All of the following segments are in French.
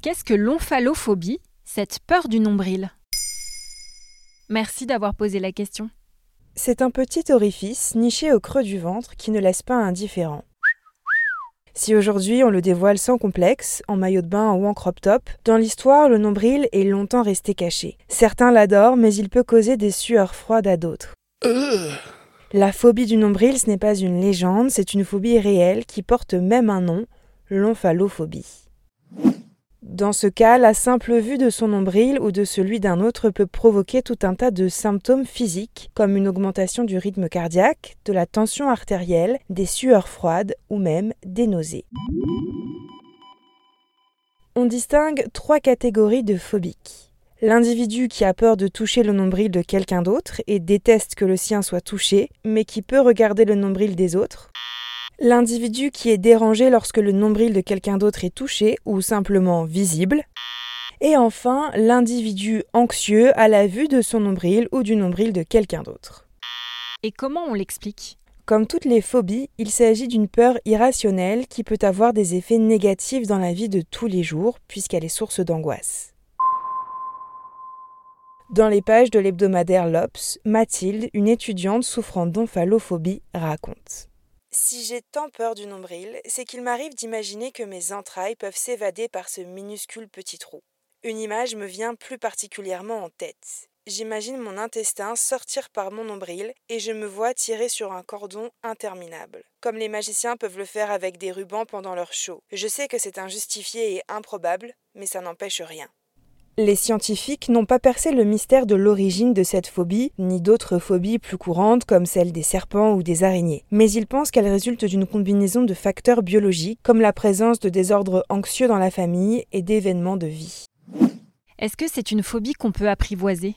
Qu'est-ce que l'omphalophobie, cette peur du nombril? Merci d'avoir posé la question. C'est un petit orifice niché au creux du ventre qui ne laisse pas indifférent. Si aujourd'hui on le dévoile sans complexe, en maillot de bain ou en crop top, dans l'histoire le nombril est longtemps resté caché. Certains l'adorent, mais il peut causer des sueurs froides à d'autres. La phobie du nombril, ce n'est pas une légende, c'est une phobie réelle qui porte même un nom, l'omphalophobie. Dans ce cas, la simple vue de son nombril ou de celui d'un autre peut provoquer tout un tas de symptômes physiques, comme une augmentation du rythme cardiaque, de la tension artérielle, des sueurs froides ou même des nausées. On distingue trois catégories de phobiques. L'individu qui a peur de toucher le nombril de quelqu'un d'autre et déteste que le sien soit touché, mais qui peut regarder le nombril des autres. L'individu qui est dérangé lorsque le nombril de quelqu'un d'autre est touché ou simplement visible. Et enfin, l'individu anxieux à la vue de son nombril ou du nombril de quelqu'un d'autre. Et comment on l'explique? Comme toutes les phobies, il s'agit d'une peur irrationnelle qui peut avoir des effets négatifs dans la vie de tous les jours puisqu'elle est source d'angoisse. Dans les pages de l'hebdomadaire L'Obs, Mathilde, une étudiante souffrant d'omphalophobie, raconte. Si j'ai tant peur du nombril, c'est qu'il m'arrive d'imaginer que mes entrailles peuvent s'évader par ce minuscule petit trou. Une image me vient plus particulièrement en tête. J'imagine mon intestin sortir par mon nombril et je me vois tirer sur un cordon interminable, comme les magiciens peuvent le faire avec des rubans pendant leur show. Je sais que c'est injustifié et improbable, mais ça n'empêche rien. Les scientifiques n'ont pas percé le mystère de l'origine de cette phobie, ni d'autres phobies plus courantes comme celle des serpents ou des araignées, mais ils pensent qu'elle résulte d'une combinaison de facteurs biologiques comme la présence de désordres anxieux dans la famille et d'événements de vie. Est-ce que c'est une phobie qu'on peut apprivoiser?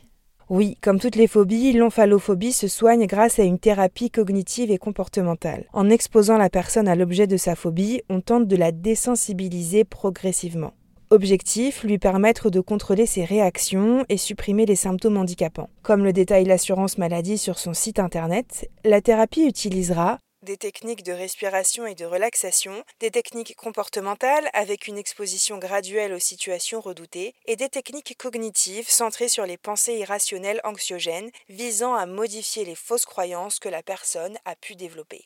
Oui, comme toutes les phobies, l'omphalophobie se soigne grâce à une thérapie cognitive et comportementale. En exposant la personne à l'objet de sa phobie, on tente de la désensibiliser progressivement. Objectif, lui permettre de contrôler ses réactions et supprimer les symptômes handicapants. Comme le détaille l'assurance maladie sur son site internet, la thérapie utilisera des techniques de respiration et de relaxation, des techniques comportementales avec une exposition graduelle aux situations redoutées, et des techniques cognitives centrées sur les pensées irrationnelles anxiogènes visant à modifier les fausses croyances que la personne a pu développer.